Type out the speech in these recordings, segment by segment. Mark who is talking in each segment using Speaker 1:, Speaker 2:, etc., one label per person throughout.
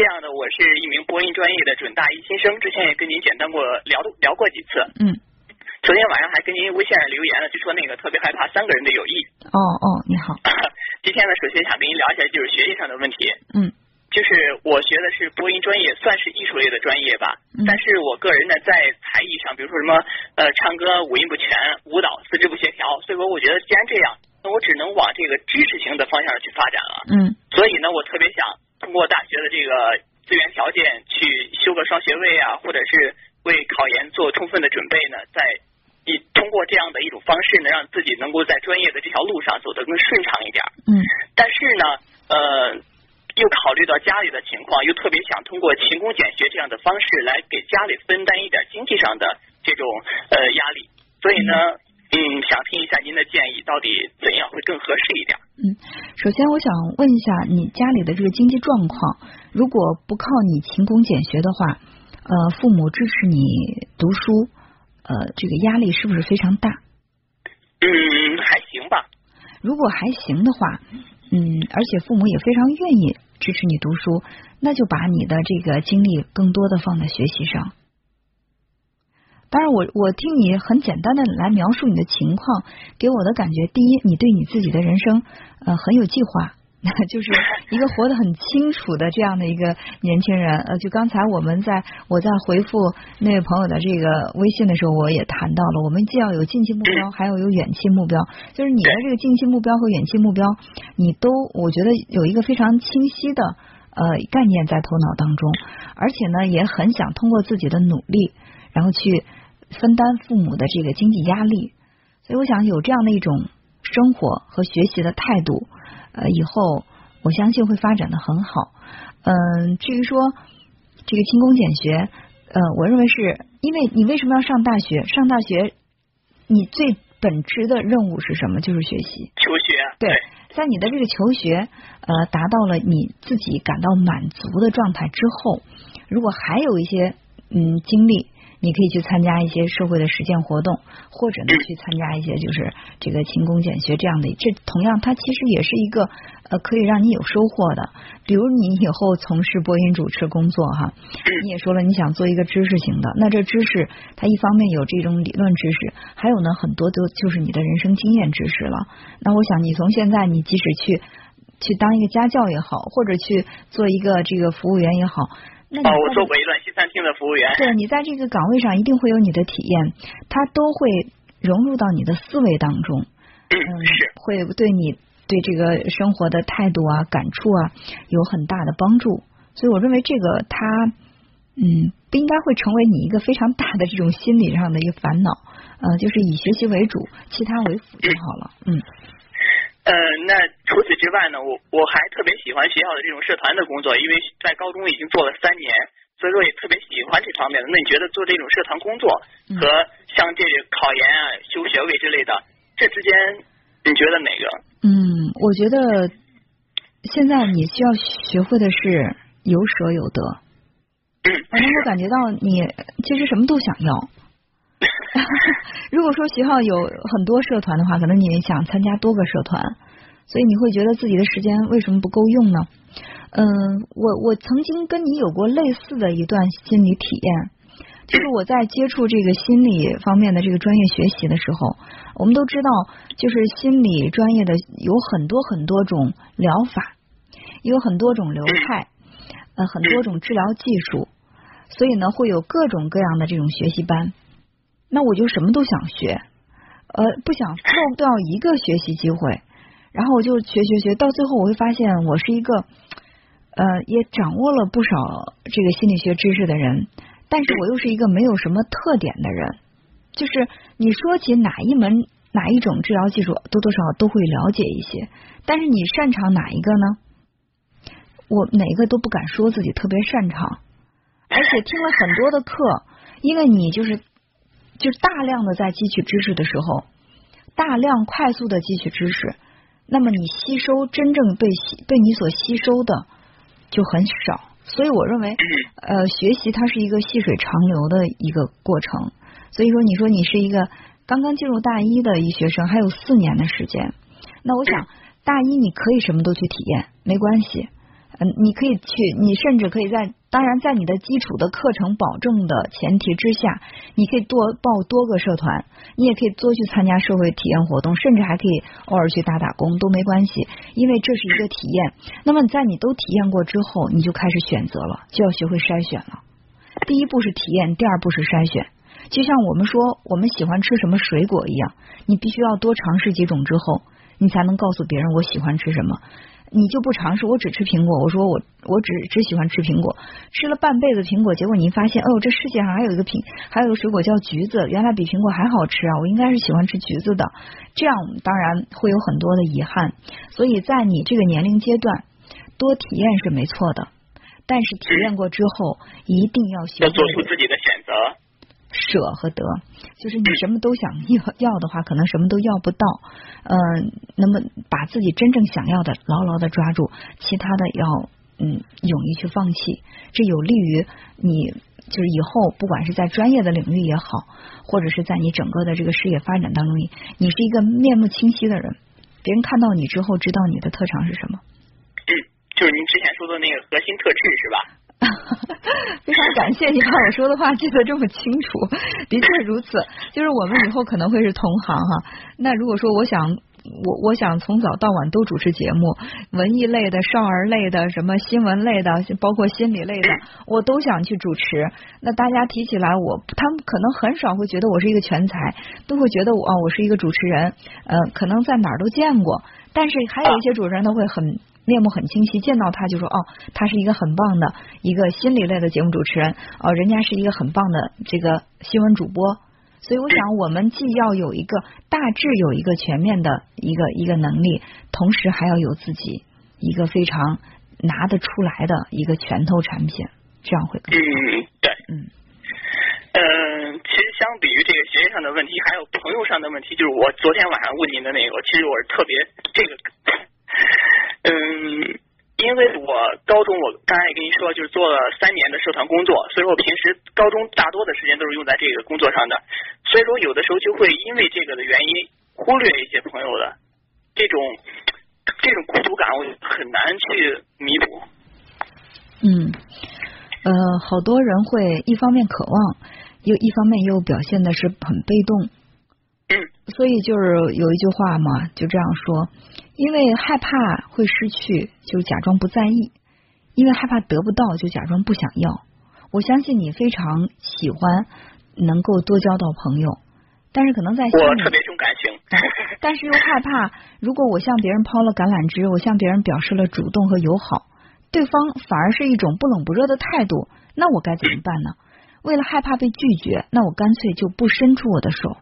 Speaker 1: 这样的，我是一名播音专业的准大一新生，之前也跟您简单过聊聊过几次。
Speaker 2: 嗯，
Speaker 1: 昨天晚上还跟您微信上留言了，就说那个特别害怕三个人的友谊。
Speaker 2: 哦哦，你好。
Speaker 1: 今天呢，首先想跟您聊一下就是学习上的问题。
Speaker 2: 嗯。
Speaker 1: 就是我学的是播音专业，算是艺术类的专业吧。
Speaker 2: 嗯。
Speaker 1: 但是我个人呢，在才艺上，比如说什么呃唱歌五音不全、舞蹈四肢不协调，所以说我觉得既然这样，那我只能往这个知识型的方向去发展了。
Speaker 2: 嗯。
Speaker 1: 所以呢，我特别想通过大学的这个资源条件去修个双学位啊，或者是为考研做充分的准备呢，在以通过这样的一种方式呢，让自己能够在专业的这条路上走得更顺畅一点。
Speaker 2: 嗯。
Speaker 1: 但是呢，呃。又考虑到家里的情况，又特别想通过勤工俭学这样的方式来给家里分担一点经济上的这种呃压力，所以呢，嗯，想听一下您的建议，到底怎样会更合适一点？
Speaker 2: 嗯，首先我想问一下你家里的这个经济状况，如果不靠你勤工俭学的话，呃，父母支持你读书，呃，这个压力是不是非常大？
Speaker 1: 嗯，还行吧。
Speaker 2: 如果还行的话，嗯，而且父母也非常愿意。支持你读书，那就把你的这个精力更多的放在学习上。当然，我我听你很简单的来描述你的情况，给我的感觉，第一，你对你自己的人生呃很有计划。就是一个活得很清楚的这样的一个年轻人，呃，就刚才我们在我在回复那位朋友的这个微信的时候，我也谈到了，我们既要有近期目标，还要有远期目标。就是你的这个近期目标和远期目标，你都我觉得有一个非常清晰的呃概念在头脑当中，而且呢，也很想通过自己的努力，然后去分担父母的这个经济压力。所以我想有这样的一种生活和学习的态度。呃，以后我相信会发展的很好。嗯，至于说这个勤工俭学，呃，我认为是因为你为什么要上大学？上大学，你最本质的任务是什么？就是学习。
Speaker 1: 求学。
Speaker 2: 对，在你的这个求学呃达到了你自己感到满足的状态之后，如果还有一些嗯精力。你可以去参加一些社会的实践活动，或者呢去参加一些就是这个勤工俭学这样的，这同样它其实也是一个呃可以让你有收获的。比如你以后从事播音主持工作哈，你也说了你想做一个知识型的，那这知识它一方面有这种理论知识，还有呢很多都就是你的人生经验知识了。那我想你从现在你即使去去当一个家教也好，或者去做一个这个服务员也好。
Speaker 1: 哦，我做过一段西餐厅的服务员。
Speaker 2: 对，你在这个岗位上一定会有你的体验，它都会融入到你的思维当中。
Speaker 1: 嗯，是。
Speaker 2: 会对你对这个生活的态度啊、感触啊有很大的帮助。所以我认为这个它，嗯，不应该会成为你一个非常大的这种心理上的一个烦恼。呃，就是以学习为主，其他为辅就好了。嗯。
Speaker 1: 呃，那除此之外呢，我我还特别喜欢学校的这种社团的工作，因为在高中已经做了三年，所以说也特别喜欢这方面的。那你觉得做这种社团工作和像这考研啊、修学位之类的，这之间你觉得哪个？
Speaker 2: 嗯，我觉得现在你需要学会的是有舍有得，
Speaker 1: 嗯，
Speaker 2: 能够感觉到你其实什么都想要。如果说学校有很多社团的话，可能你想参加多个社团，所以你会觉得自己的时间为什么不够用呢？嗯，我我曾经跟你有过类似的一段心理体验，就是我在接触这个心理方面的这个专业学习的时候，我们都知道，就是心理专业的有很多很多种疗法，有很多种流派，呃，很多种治疗技术，所以呢，会有各种各样的这种学习班。那我就什么都想学，呃，不想错掉一个学习机会，然后我就学学学，到最后我会发现我是一个呃也掌握了不少这个心理学知识的人，但是我又是一个没有什么特点的人。就是你说起哪一门哪一种治疗技术，多多少少都会了解一些，但是你擅长哪一个呢？我哪个都不敢说自己特别擅长，而且听了很多的课，因为你就是。就是大量的在汲取知识的时候，大量快速的汲取知识，那么你吸收真正被吸被你所吸收的就很少。所以我认为，呃，学习它是一个细水长流的一个过程。所以说，你说你是一个刚刚进入大一的一学生，还有四年的时间，那我想大一你可以什么都去体验，没关系。嗯，你可以去，你甚至可以在，当然在你的基础的课程保证的前提之下，你可以多报多个社团，你也可以多去参加社会体验活动，甚至还可以偶尔去打打工都没关系，因为这是一个体验。那么在你都体验过之后，你就开始选择了，就要学会筛选了。第一步是体验，第二步是筛选。就像我们说我们喜欢吃什么水果一样，你必须要多尝试几种之后，你才能告诉别人我喜欢吃什么。你就不尝试，我只吃苹果。我说我我只只喜欢吃苹果，吃了半辈子苹果，结果你发现，哦，这世界上还有一个苹，还有个水果叫橘子，原来比苹果还好吃啊！我应该是喜欢吃橘子的。这样当然会有很多的遗憾。所以在你这个年龄阶段，多体验是没错的，但是体验过之后，一定要学
Speaker 1: 要做出自己的选择。
Speaker 2: 舍和得，就是你什么都想要要的话，可能什么都要不到。嗯，那么把自己真正想要的牢牢的抓住，其他的要嗯勇于去放弃。这有利于你，就是以后不管是在专业的领域也好，或者是在你整个的这个事业发展当中，你你是一个面目清晰的人，别人看到你之后知道你的特长是什么。
Speaker 1: 嗯，就是您之前说的那个核心特质是吧？
Speaker 2: 非常感谢你把我说的话记得这么清楚，的确如此。就是我们以后可能会是同行哈。那如果说我想我我想从早到晚都主持节目，文艺类的、少儿类的、什么新闻类的，包括心理类的，我都想去主持。那大家提起来我，他们可能很少会觉得我是一个全才，都会觉得我我是一个主持人。呃，可能在哪儿都见过，但是还有一些主持人他会很。面目很清晰，见到他就说哦，他是一个很棒的一个心理类的节目主持人哦，人家是一个很棒的这个新闻主播。所以我想，我们既要有一个大致有一个全面的一个一个能力，同时还要有自己一个非常拿得出来的一个拳头产品，这样会更
Speaker 1: 好。嗯，对，嗯，嗯，其实相比于这个学业上的问题，还有朋友上的问题，就是我昨天晚上问您的那个，其实我是特别这个。因为我高中我刚才也跟您说，就是做了三年的社团工作，所以说我平时高中大多的时间都是用在这个工作上的，所以说有的时候就会因为这个的原因忽略一些朋友的这种这种孤独感，我很难去弥补。
Speaker 2: 嗯，呃，好多人会一方面渴望，又一方面又表现的是很被动。所以就是有一句话嘛，就这样说：因为害怕会失去，就假装不在意；因为害怕得不到，就假装不想要。我相信你非常喜欢能够多交到朋友，但是可能在心
Speaker 1: 里特别重感情，
Speaker 2: 但是又害怕，如果我向别人抛了橄榄枝，我向别人表示了主动和友好，对方反而是一种不冷不热的态度，那我该怎么办呢？为了害怕被拒绝，那我干脆就不伸出我的手。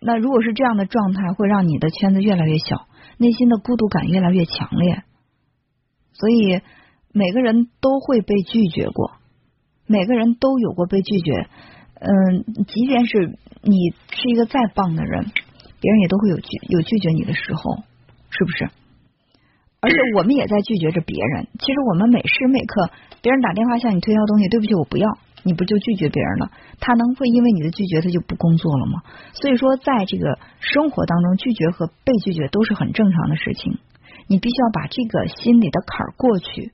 Speaker 2: 那如果是这样的状态，会让你的圈子越来越小，内心的孤独感越来越强烈。所以每个人都会被拒绝过，每个人都有过被拒绝。嗯，即便是你是一个再棒的人，别人也都会有拒有拒绝你的时候，是不是？而且我们也在拒绝着别人。其实我们每时每刻，别人打电话向你推销东西，对不起，我不要。你不就拒绝别人了？他能会因为你的拒绝他就不工作了吗？所以说，在这个生活当中，拒绝和被拒绝都是很正常的事情。你必须要把这个心里的坎儿过去，